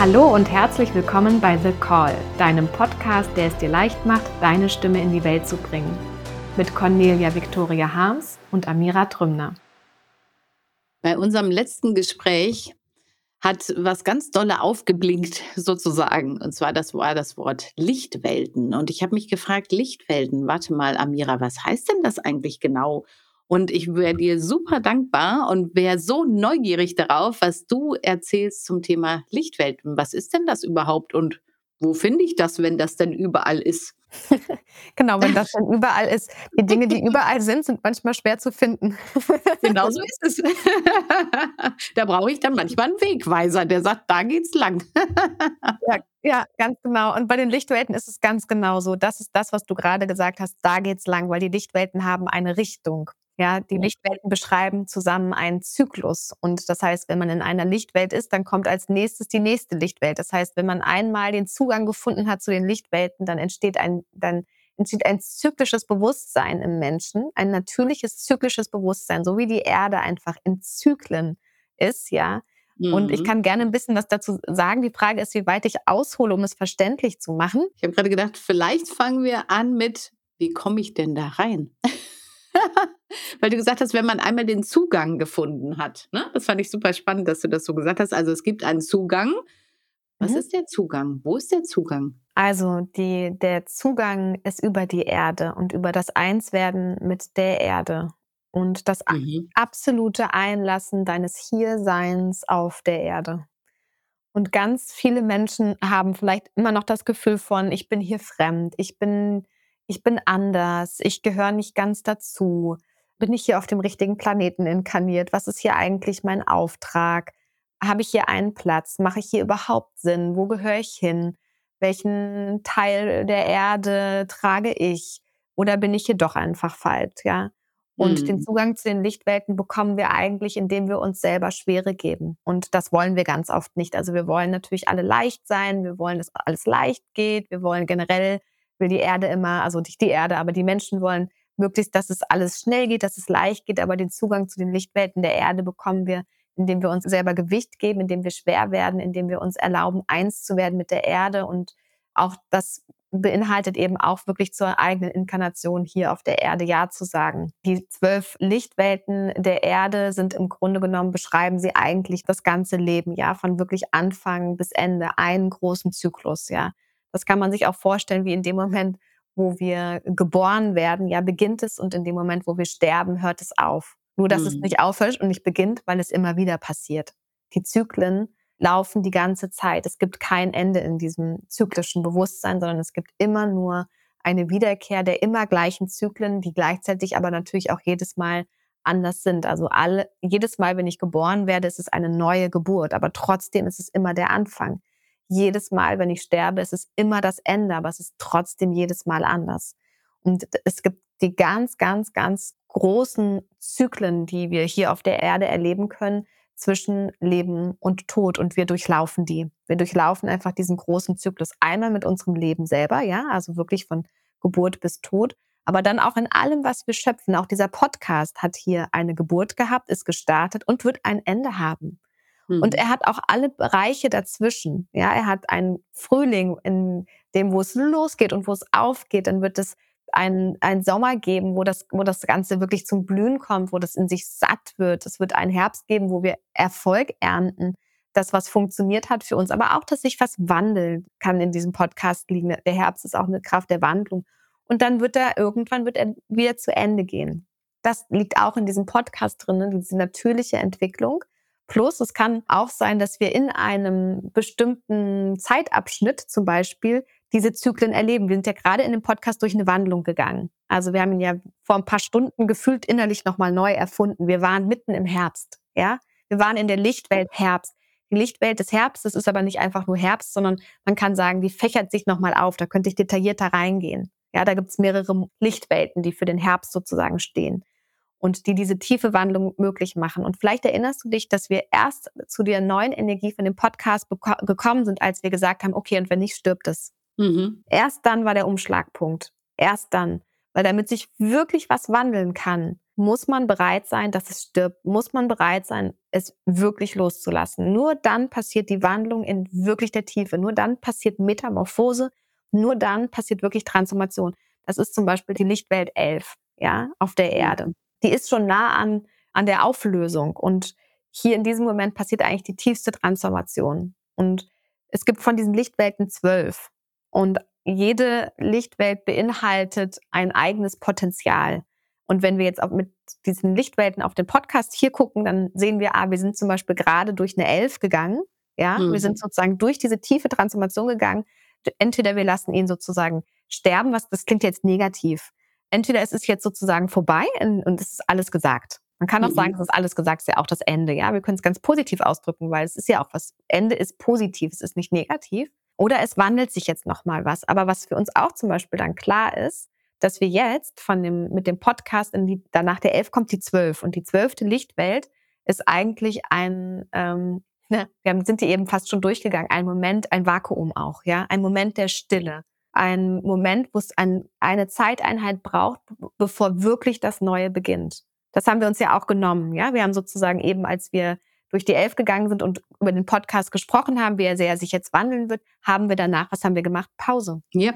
Hallo und herzlich willkommen bei The Call, deinem Podcast, der es dir leicht macht, deine Stimme in die Welt zu bringen. Mit Cornelia Victoria Harms und Amira Trümner. Bei unserem letzten Gespräch hat was ganz Dolle aufgeblinkt sozusagen. Und zwar das war das Wort Lichtwelten. Und ich habe mich gefragt, Lichtwelten, warte mal, Amira, was heißt denn das eigentlich genau? Und ich wäre dir super dankbar und wäre so neugierig darauf, was du erzählst zum Thema Lichtwelten. Was ist denn das überhaupt und wo finde ich das, wenn das denn überall ist? genau, wenn das denn überall ist. Die Dinge, die überall sind, sind manchmal schwer zu finden. genau so ist es. da brauche ich dann manchmal einen Wegweiser, der sagt, da geht's lang. ja, ja, ganz genau. Und bei den Lichtwelten ist es ganz genau so. Das ist das, was du gerade gesagt hast. Da geht's lang, weil die Lichtwelten haben eine Richtung. Ja, die Lichtwelten beschreiben zusammen einen Zyklus. Und das heißt, wenn man in einer Lichtwelt ist, dann kommt als nächstes die nächste Lichtwelt. Das heißt, wenn man einmal den Zugang gefunden hat zu den Lichtwelten, dann entsteht ein, dann entsteht ein zyklisches Bewusstsein im Menschen, ein natürliches zyklisches Bewusstsein, so wie die Erde einfach in Zyklen ist, ja. Mhm. Und ich mhm. kann gerne ein bisschen was dazu sagen. Die Frage ist, wie weit ich aushole, um es verständlich zu machen. Ich habe gerade gedacht, vielleicht fangen wir an mit, wie komme ich denn da rein? Weil du gesagt hast, wenn man einmal den Zugang gefunden hat. Ne? Das fand ich super spannend, dass du das so gesagt hast. Also es gibt einen Zugang. Was mhm. ist der Zugang? Wo ist der Zugang? Also die, der Zugang ist über die Erde und über das Einswerden mit der Erde und das mhm. absolute Einlassen deines Hierseins auf der Erde. Und ganz viele Menschen haben vielleicht immer noch das Gefühl von, ich bin hier fremd, ich bin ich bin anders, ich gehöre nicht ganz dazu. Bin ich hier auf dem richtigen Planeten inkarniert? Was ist hier eigentlich mein Auftrag? Habe ich hier einen Platz? Mache ich hier überhaupt Sinn? Wo gehöre ich hin? Welchen Teil der Erde trage ich? Oder bin ich hier doch einfach falsch, ja? Und mhm. den Zugang zu den Lichtwelten bekommen wir eigentlich, indem wir uns selber Schwere geben. Und das wollen wir ganz oft nicht. Also wir wollen natürlich alle leicht sein. Wir wollen, dass alles leicht geht. Wir wollen generell will die Erde immer, also nicht die Erde, aber die Menschen wollen möglichst, dass es alles schnell geht, dass es leicht geht, aber den Zugang zu den Lichtwelten der Erde bekommen wir, indem wir uns selber Gewicht geben, indem wir schwer werden, indem wir uns erlauben, eins zu werden mit der Erde und auch das beinhaltet eben auch wirklich zur eigenen Inkarnation hier auf der Erde Ja zu sagen. Die zwölf Lichtwelten der Erde sind im Grunde genommen, beschreiben sie eigentlich das ganze Leben, ja, von wirklich Anfang bis Ende, einen großen Zyklus, ja. Das kann man sich auch vorstellen, wie in dem Moment, wo wir geboren werden, ja, beginnt es und in dem Moment, wo wir sterben, hört es auf. Nur, dass mhm. es nicht aufhört und nicht beginnt, weil es immer wieder passiert. Die Zyklen laufen die ganze Zeit. Es gibt kein Ende in diesem zyklischen Bewusstsein, sondern es gibt immer nur eine Wiederkehr der immer gleichen Zyklen, die gleichzeitig aber natürlich auch jedes Mal anders sind. Also alle, jedes Mal, wenn ich geboren werde, ist es eine neue Geburt, aber trotzdem ist es immer der Anfang jedes Mal, wenn ich sterbe, ist es immer das Ende, aber es ist trotzdem jedes Mal anders. Und es gibt die ganz, ganz, ganz großen Zyklen, die wir hier auf der Erde erleben können zwischen Leben und Tod und wir durchlaufen die. Wir durchlaufen einfach diesen großen Zyklus einmal mit unserem Leben selber, ja, also wirklich von Geburt bis Tod, aber dann auch in allem, was wir schöpfen. Auch dieser Podcast hat hier eine Geburt gehabt, ist gestartet und wird ein Ende haben. Und mhm. er hat auch alle Bereiche dazwischen. Ja, er hat einen Frühling, in dem, wo es losgeht und wo es aufgeht. Dann wird es einen, einen Sommer geben, wo das, wo das Ganze wirklich zum Blühen kommt, wo das in sich satt wird. Es wird einen Herbst geben, wo wir Erfolg ernten. Das, was funktioniert hat für uns, aber auch, dass sich was wandeln kann in diesem Podcast liegen. Der Herbst ist auch eine Kraft der Wandlung. Und dann wird er irgendwann wird er wieder zu Ende gehen. Das liegt auch in diesem Podcast drin, diese natürliche Entwicklung. Plus, es kann auch sein, dass wir in einem bestimmten Zeitabschnitt zum Beispiel diese Zyklen erleben. Wir sind ja gerade in dem Podcast durch eine Wandlung gegangen. Also wir haben ihn ja vor ein paar Stunden gefühlt innerlich nochmal neu erfunden. Wir waren mitten im Herbst, ja. Wir waren in der Lichtwelt Herbst. Die Lichtwelt des Herbstes ist aber nicht einfach nur Herbst, sondern man kann sagen, die fächert sich nochmal auf. Da könnte ich detaillierter reingehen. Ja, da gibt es mehrere Lichtwelten, die für den Herbst sozusagen stehen und die diese tiefe Wandlung möglich machen. Und vielleicht erinnerst du dich, dass wir erst zu der neuen Energie von dem Podcast gekommen sind, als wir gesagt haben, okay, und wenn nicht, stirbt es. Mhm. Erst dann war der Umschlagpunkt. Erst dann. Weil damit sich wirklich was wandeln kann, muss man bereit sein, dass es stirbt, muss man bereit sein, es wirklich loszulassen. Nur dann passiert die Wandlung in wirklich der Tiefe. Nur dann passiert Metamorphose. Nur dann passiert wirklich Transformation. Das ist zum Beispiel die Lichtwelt 11, ja, auf der Erde. Die ist schon nah an, an der Auflösung. Und hier in diesem Moment passiert eigentlich die tiefste Transformation. Und es gibt von diesen Lichtwelten zwölf. Und jede Lichtwelt beinhaltet ein eigenes Potenzial. Und wenn wir jetzt auch mit diesen Lichtwelten auf den Podcast hier gucken, dann sehen wir, ah, wir sind zum Beispiel gerade durch eine Elf gegangen. Ja, mhm. wir sind sozusagen durch diese tiefe Transformation gegangen. Entweder wir lassen ihn sozusagen sterben, was, das klingt jetzt negativ. Entweder es ist jetzt sozusagen vorbei und es ist alles gesagt. Man kann auch mhm. sagen, es ist alles gesagt, es ist ja auch das Ende. Ja, wir können es ganz positiv ausdrücken, weil es ist ja auch was. Ende ist positiv, es ist nicht negativ. Oder es wandelt sich jetzt nochmal was. Aber was für uns auch zum Beispiel dann klar ist, dass wir jetzt von dem, mit dem Podcast in die, danach der elf kommt die zwölf. Und die zwölfte Lichtwelt ist eigentlich ein, ähm, ne, wir sind die eben fast schon durchgegangen, ein Moment, ein Vakuum auch, ja, ein Moment der Stille. Ein Moment, wo es ein, eine Zeiteinheit braucht, bevor wirklich das Neue beginnt. Das haben wir uns ja auch genommen, ja. Wir haben sozusagen eben, als wir durch die Elf gegangen sind und über den Podcast gesprochen haben, wie er sehr sich jetzt wandeln wird, haben wir danach, was haben wir gemacht? Pause. Ja.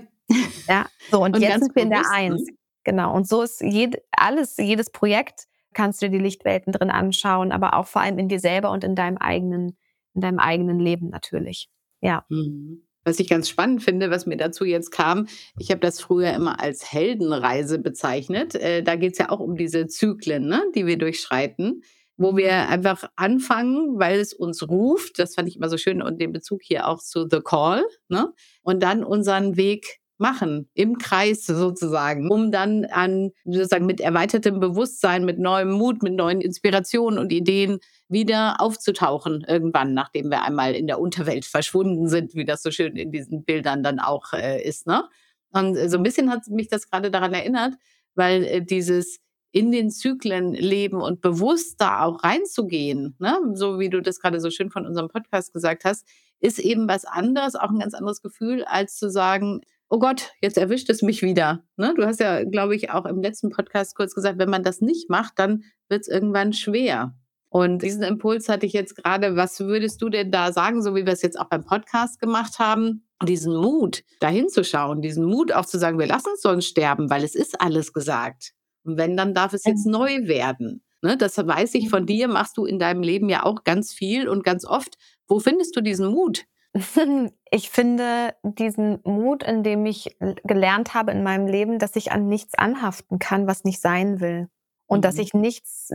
Ja, so und, und jetzt sind wir in der Eins. Ne? Genau. Und so ist jed, alles, jedes Projekt kannst du dir die Lichtwelten drin anschauen, aber auch vor allem in dir selber und in deinem eigenen, in deinem eigenen Leben natürlich. Ja. Mhm. Was ich ganz spannend finde, was mir dazu jetzt kam, ich habe das früher immer als Heldenreise bezeichnet. Äh, da geht es ja auch um diese Zyklen, ne, die wir durchschreiten wo wir einfach anfangen, weil es uns ruft. Das fand ich immer so schön und den Bezug hier auch zu The Call. Ne? Und dann unseren Weg machen, im Kreis sozusagen, um dann an sozusagen mit erweitertem Bewusstsein, mit neuem Mut, mit neuen Inspirationen und Ideen wieder aufzutauchen irgendwann, nachdem wir einmal in der Unterwelt verschwunden sind, wie das so schön in diesen Bildern dann auch äh, ist. Ne? Und so ein bisschen hat mich das gerade daran erinnert, weil äh, dieses in den Zyklen leben und bewusst da auch reinzugehen, ne? so wie du das gerade so schön von unserem Podcast gesagt hast, ist eben was anderes, auch ein ganz anderes Gefühl, als zu sagen, oh Gott, jetzt erwischt es mich wieder. Ne? Du hast ja, glaube ich, auch im letzten Podcast kurz gesagt, wenn man das nicht macht, dann wird es irgendwann schwer. Und diesen Impuls hatte ich jetzt gerade. Was würdest du denn da sagen, so wie wir es jetzt auch beim Podcast gemacht haben? Diesen Mut, dahin zu schauen, diesen Mut auch zu sagen, wir lassen es sonst sterben, weil es ist alles gesagt. Und wenn, dann darf es jetzt neu werden. Ne, das weiß ich von dir, machst du in deinem Leben ja auch ganz viel und ganz oft. Wo findest du diesen Mut? Ich finde diesen Mut, in dem ich gelernt habe in meinem Leben, dass ich an nichts anhaften kann, was nicht sein will. Und mhm. dass ich nichts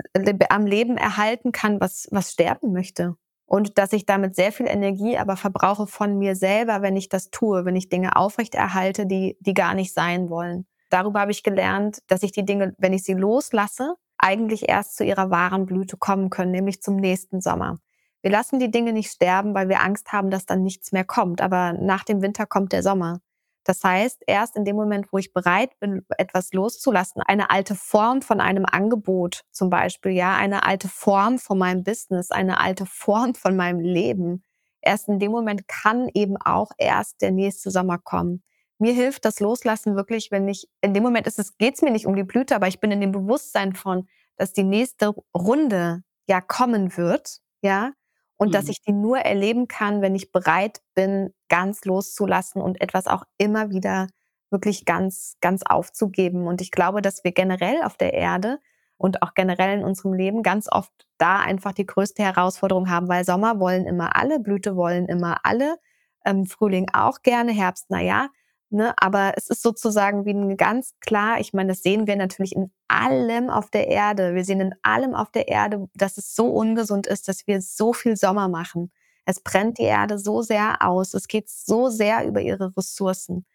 am Leben erhalten kann, was, was sterben möchte. Und dass ich damit sehr viel Energie aber verbrauche von mir selber, wenn ich das tue, wenn ich Dinge aufrechterhalte, die, die gar nicht sein wollen. Darüber habe ich gelernt, dass ich die Dinge, wenn ich sie loslasse, eigentlich erst zu ihrer wahren Blüte kommen können, nämlich zum nächsten Sommer. Wir lassen die Dinge nicht sterben, weil wir Angst haben, dass dann nichts mehr kommt. Aber nach dem Winter kommt der Sommer. Das heißt, erst in dem Moment, wo ich bereit bin, etwas loszulassen, eine alte Form von einem Angebot zum Beispiel, ja, eine alte Form von meinem Business, eine alte Form von meinem Leben, erst in dem Moment kann eben auch erst der nächste Sommer kommen mir hilft das Loslassen wirklich, wenn ich, in dem Moment ist es, geht's mir nicht um die Blüte, aber ich bin in dem Bewusstsein von, dass die nächste Runde ja kommen wird, ja, und mhm. dass ich die nur erleben kann, wenn ich bereit bin, ganz loszulassen und etwas auch immer wieder wirklich ganz, ganz aufzugeben. Und ich glaube, dass wir generell auf der Erde und auch generell in unserem Leben ganz oft da einfach die größte Herausforderung haben, weil Sommer wollen immer alle, Blüte wollen immer alle, ähm, Frühling auch gerne, Herbst, na ja. Ne, aber es ist sozusagen wie ein ganz klar, ich meine, das sehen wir natürlich in allem auf der Erde. Wir sehen in allem auf der Erde, dass es so ungesund ist, dass wir so viel Sommer machen. Es brennt die Erde so sehr aus. Es geht so sehr über ihre Ressourcen.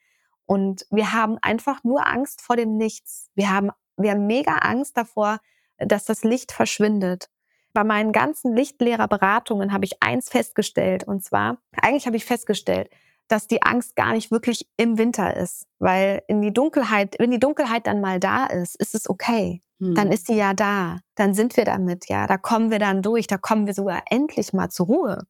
Und wir haben einfach nur Angst vor dem Nichts. Wir haben, wir haben mega Angst davor, dass das Licht verschwindet. Bei meinen ganzen Lichtlehrerberatungen habe ich eins festgestellt. Und zwar, eigentlich habe ich festgestellt, dass die Angst gar nicht wirklich im Winter ist, weil in die Dunkelheit, wenn die Dunkelheit dann mal da ist, ist es okay. Hm. Dann ist sie ja da. Dann sind wir damit, ja. Da kommen wir dann durch. Da kommen wir sogar endlich mal zur Ruhe.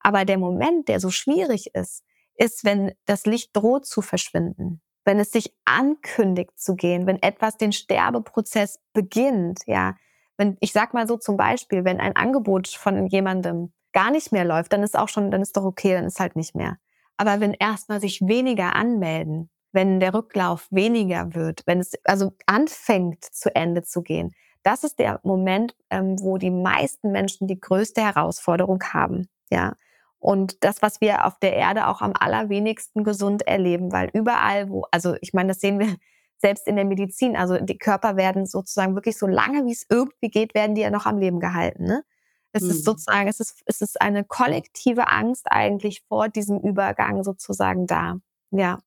Aber der Moment, der so schwierig ist, ist, wenn das Licht droht zu verschwinden. wenn es sich ankündigt zu gehen, wenn etwas den Sterbeprozess beginnt, ja, wenn ich sag mal so zum Beispiel, wenn ein Angebot von jemandem gar nicht mehr läuft, dann ist auch schon, dann ist doch okay, dann ist halt nicht mehr. Aber wenn erstmal sich weniger anmelden, wenn der Rücklauf weniger wird, wenn es also anfängt zu Ende zu gehen, das ist der Moment, ähm, wo die meisten Menschen die größte Herausforderung haben. Ja. Und das, was wir auf der Erde auch am allerwenigsten gesund erleben, weil überall, wo, also ich meine, das sehen wir selbst in der Medizin, also die Körper werden sozusagen wirklich so lange, wie es irgendwie geht, werden die ja noch am Leben gehalten. Ne? Es mhm. ist sozusagen, es ist, es ist eine kollektive Angst eigentlich vor diesem Übergang sozusagen da. Ja.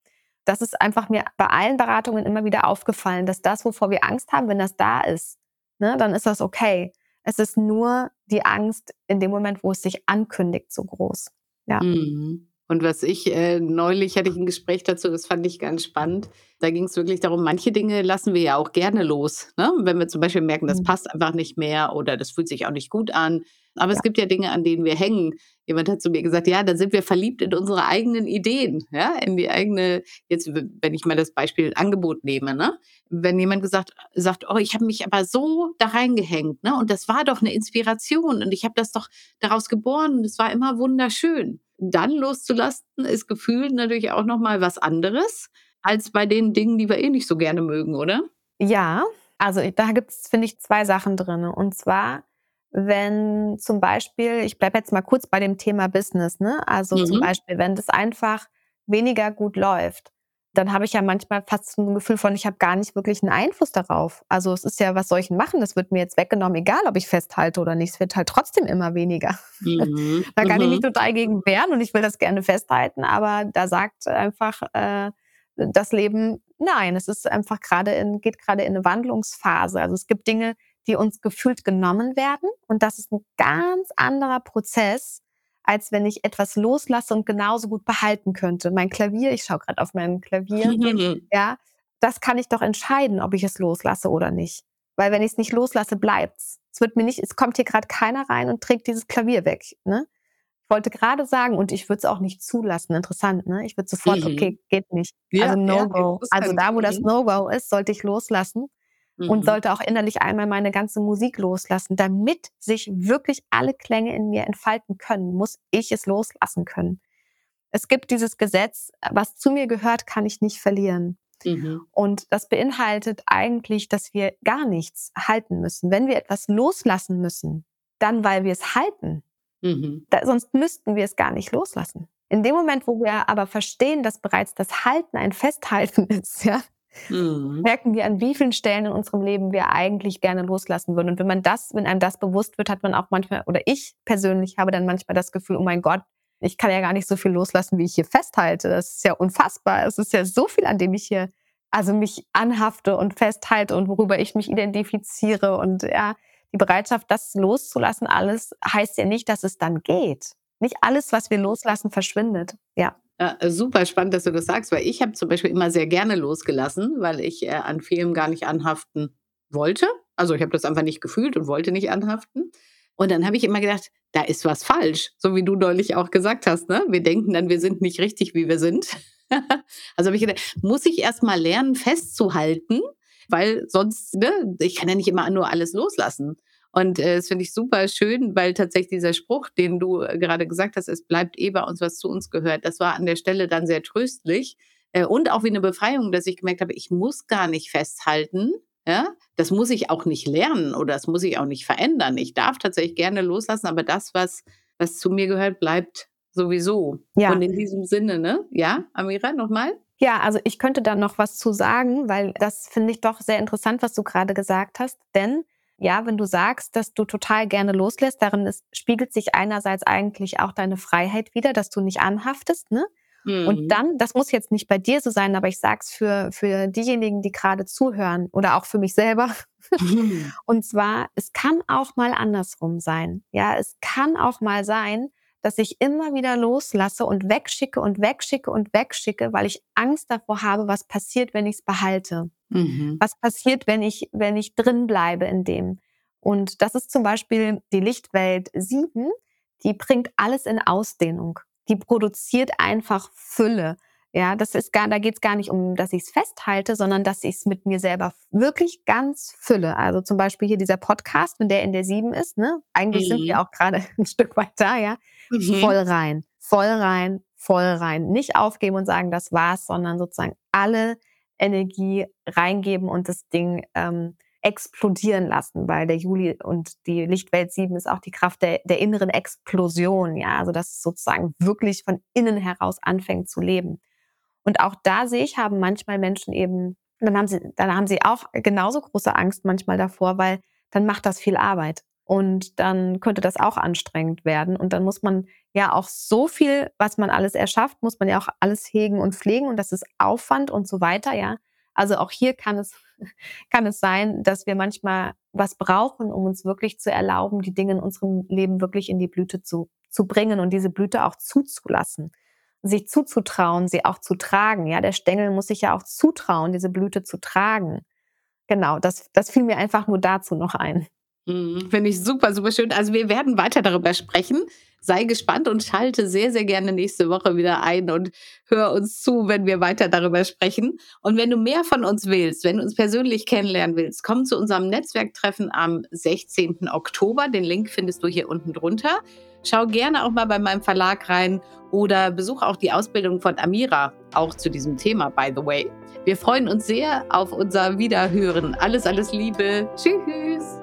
Das ist einfach mir bei allen Beratungen immer wieder aufgefallen, dass das, wovor wir Angst haben, wenn das da ist, ne, dann ist das okay. Es ist nur die Angst in dem Moment, wo es sich ankündigt, so groß. Ja. Mhm. Und was ich äh, neulich hatte ich ein Gespräch dazu, das fand ich ganz spannend. Da ging es wirklich darum, manche Dinge lassen wir ja auch gerne los. Ne? Wenn wir zum Beispiel merken, das mhm. passt einfach nicht mehr oder das fühlt sich auch nicht gut an. Aber ja. es gibt ja Dinge, an denen wir hängen. Jemand hat zu mir gesagt, ja, da sind wir verliebt in unsere eigenen Ideen, ja, in die eigene, jetzt, wenn ich mal das Beispiel Angebot nehme, ne? Wenn jemand gesagt sagt, oh, ich habe mich aber so da reingehängt, ne? Und das war doch eine Inspiration und ich habe das doch daraus geboren und es war immer wunderschön. Dann loszulassen, ist gefühlt natürlich auch nochmal was anderes als bei den Dingen, die wir eh nicht so gerne mögen, oder? Ja, also da gibt es, finde ich, zwei Sachen drin. Und zwar wenn zum Beispiel, ich bleibe jetzt mal kurz bei dem Thema Business, ne? Also mhm. zum Beispiel, wenn das einfach weniger gut läuft, dann habe ich ja manchmal fast ein Gefühl von, ich habe gar nicht wirklich einen Einfluss darauf. Also es ist ja, was soll ich denn machen? Das wird mir jetzt weggenommen, egal ob ich festhalte oder nicht. Es wird halt trotzdem immer weniger. Mhm. da kann mhm. ich mich total gegen wehren und ich will das gerne festhalten, aber da sagt einfach äh, das Leben, nein, es ist einfach gerade in, geht gerade in eine Wandlungsphase. Also es gibt Dinge, die uns gefühlt genommen werden. Und das ist ein ganz anderer Prozess, als wenn ich etwas loslasse und genauso gut behalten könnte. Mein Klavier, ich schaue gerade auf mein Klavier, ja, das kann ich doch entscheiden, ob ich es loslasse oder nicht. Weil wenn ich es nicht loslasse, bleibt's. Es wird mir nicht, es kommt hier gerade keiner rein und trägt dieses Klavier weg. Ne? Ich wollte gerade sagen, und ich würde es auch nicht zulassen. Interessant, ne? Ich würde sofort, mhm. okay, geht nicht. Ja, also No-Go. Ja, also da, wo das No-Go ist, sollte ich loslassen und mhm. sollte auch innerlich einmal meine ganze Musik loslassen. Damit sich wirklich alle Klänge in mir entfalten können, muss ich es loslassen können. Es gibt dieses Gesetz, was zu mir gehört, kann ich nicht verlieren. Mhm. Und das beinhaltet eigentlich, dass wir gar nichts halten müssen. Wenn wir etwas loslassen müssen, dann weil wir es halten. Mhm. Da, sonst müssten wir es gar nicht loslassen. In dem Moment, wo wir aber verstehen, dass bereits das Halten ein Festhalten ist, ja, Mhm. merken wir, an wie vielen Stellen in unserem Leben wir eigentlich gerne loslassen würden. Und wenn man das, wenn einem das bewusst wird, hat man auch manchmal, oder ich persönlich habe dann manchmal das Gefühl, oh mein Gott, ich kann ja gar nicht so viel loslassen, wie ich hier festhalte. Das ist ja unfassbar. Es ist ja so viel, an dem ich hier also mich anhafte und festhalte und worüber ich mich identifiziere. Und ja, die Bereitschaft, das loszulassen, alles heißt ja nicht, dass es dann geht. Nicht alles, was wir loslassen, verschwindet. Ja. Ja, äh, super spannend, dass du das sagst, weil ich habe zum Beispiel immer sehr gerne losgelassen, weil ich äh, an Filmen gar nicht anhaften wollte. Also ich habe das einfach nicht gefühlt und wollte nicht anhaften. Und dann habe ich immer gedacht, da ist was falsch, so wie du neulich auch gesagt hast. Ne? Wir denken dann, wir sind nicht richtig, wie wir sind. also habe ich gedacht, muss ich erst mal lernen, festzuhalten, weil sonst, ne, ich kann ja nicht immer nur alles loslassen. Und äh, das finde ich super schön, weil tatsächlich dieser Spruch, den du äh, gerade gesagt hast, es bleibt eh bei uns, was zu uns gehört, das war an der Stelle dann sehr tröstlich äh, und auch wie eine Befreiung, dass ich gemerkt habe, ich muss gar nicht festhalten. Ja, das muss ich auch nicht lernen oder das muss ich auch nicht verändern. Ich darf tatsächlich gerne loslassen, aber das, was, was zu mir gehört, bleibt sowieso. Ja. Und in diesem Sinne, ne? Ja, Amira, nochmal? Ja, also ich könnte da noch was zu sagen, weil das finde ich doch sehr interessant, was du gerade gesagt hast. Denn ja, wenn du sagst, dass du total gerne loslässt, darin ist, spiegelt sich einerseits eigentlich auch deine Freiheit wieder, dass du nicht anhaftest, ne? Mhm. Und dann, das muss jetzt nicht bei dir so sein, aber ich sag's für, für diejenigen, die gerade zuhören oder auch für mich selber. Mhm. Und zwar, es kann auch mal andersrum sein. Ja, es kann auch mal sein, dass ich immer wieder loslasse und wegschicke und wegschicke und wegschicke, weil ich Angst davor habe, was passiert, wenn ich es behalte. Mhm. Was passiert, wenn ich, wenn ich drin bleibe in dem? Und das ist zum Beispiel die Lichtwelt 7, die bringt alles in Ausdehnung. Die produziert einfach Fülle. Ja, das ist gar, da geht es gar nicht um, dass ich es festhalte, sondern dass ich es mit mir selber wirklich ganz fülle. Also zum Beispiel hier dieser Podcast, wenn der in der sieben ist, ne? Eigentlich mhm. sind wir mhm. auch gerade ein Stück weit da, ja. Mhm. Voll rein, voll rein, voll rein. Nicht aufgeben und sagen, das war's, sondern sozusagen alle Energie reingeben und das Ding ähm, explodieren lassen, weil der Juli und die Lichtwelt 7 ist auch die Kraft der, der inneren Explosion, ja, also dass es sozusagen wirklich von innen heraus anfängt zu leben. Und auch da sehe ich, haben manchmal Menschen eben, dann haben sie, dann haben sie auch genauso große Angst manchmal davor, weil dann macht das viel Arbeit. Und dann könnte das auch anstrengend werden. Und dann muss man ja auch so viel, was man alles erschafft, muss man ja auch alles hegen und pflegen. Und das ist Aufwand und so weiter, ja. Also auch hier kann es, kann es sein, dass wir manchmal was brauchen, um uns wirklich zu erlauben, die Dinge in unserem Leben wirklich in die Blüte zu, zu bringen und diese Blüte auch zuzulassen sich zuzutrauen, sie auch zu tragen. Ja, der Stängel muss sich ja auch zutrauen, diese Blüte zu tragen. Genau, das, das fiel mir einfach nur dazu noch ein. Mhm, Finde ich super, super schön. Also wir werden weiter darüber sprechen. Sei gespannt und schalte sehr, sehr gerne nächste Woche wieder ein und hör uns zu, wenn wir weiter darüber sprechen. Und wenn du mehr von uns willst, wenn du uns persönlich kennenlernen willst, komm zu unserem Netzwerktreffen am 16. Oktober. Den Link findest du hier unten drunter. Schau gerne auch mal bei meinem Verlag rein oder besuch auch die Ausbildung von Amira, auch zu diesem Thema, by the way. Wir freuen uns sehr auf unser Wiederhören. Alles, alles Liebe. Tschüss.